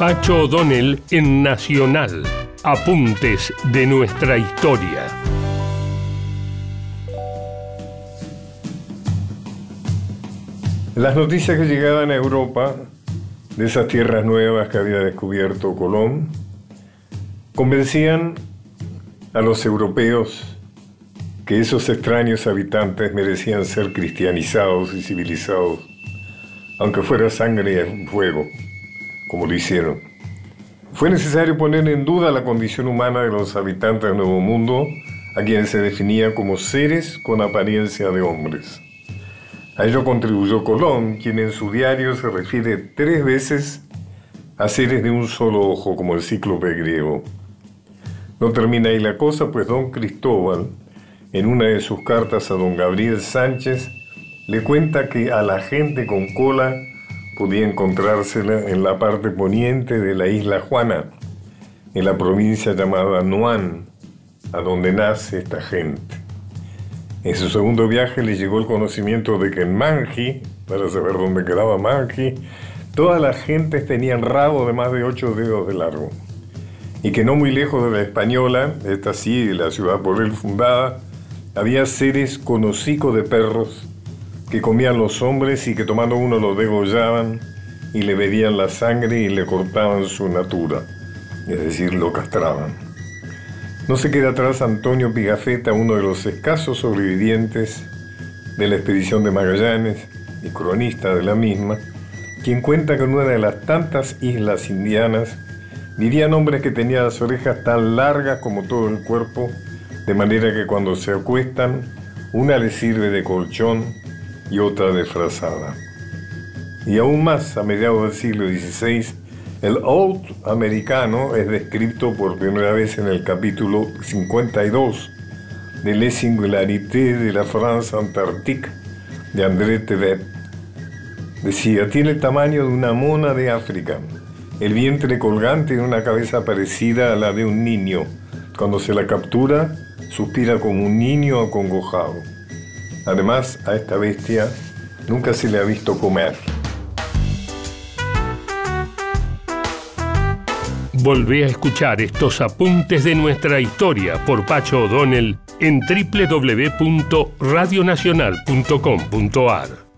Pacho O'Donnell en Nacional. Apuntes de nuestra historia. Las noticias que llegaban a Europa de esas tierras nuevas que había descubierto Colón convencían a los europeos que esos extraños habitantes merecían ser cristianizados y civilizados, aunque fuera sangre y fuego, como lo hicieron. Fue necesario poner en duda la condición humana de los habitantes del Nuevo Mundo, a quienes se definía como seres con apariencia de hombres. A ello contribuyó Colón, quien en su diario se refiere tres veces a seres de un solo ojo, como el cíclope griego. No termina ahí la cosa, pues don Cristóbal, en una de sus cartas a don Gabriel Sánchez, le cuenta que a la gente con cola podía encontrársela en la parte poniente de la isla Juana, en la provincia llamada Nuán, a donde nace esta gente. En su segundo viaje le llegó el conocimiento de que en Manji, para saber dónde quedaba Manji, todas las gentes tenían rabo de más de ocho dedos de largo y que no muy lejos de la española, esta sí, la ciudad por él fundada, había seres con hocico de perros que comían los hombres y que tomando uno los degollaban y le bebían la sangre y le cortaban su natura, es decir, lo castraban. No se queda atrás Antonio Pigafetta, uno de los escasos sobrevivientes de la expedición de Magallanes y cronista de la misma, quien cuenta que en una de las tantas islas indianas Vivían hombres que tenían las orejas tan largas como todo el cuerpo, de manera que cuando se acuestan, una les sirve de colchón y otra de frazada. Y aún más, a mediados del siglo XVI, el Old americano es descrito por primera vez en el capítulo 52 de Les Singularités de la France Antarctique de André Tevet. Decía, tiene el tamaño de una mona de África el vientre colgante de una cabeza parecida a la de un niño. Cuando se la captura, suspira como un niño acongojado. Además, a esta bestia nunca se le ha visto comer. Volvé a escuchar estos apuntes de nuestra historia por Pacho O'Donnell en www.radionacional.com.ar.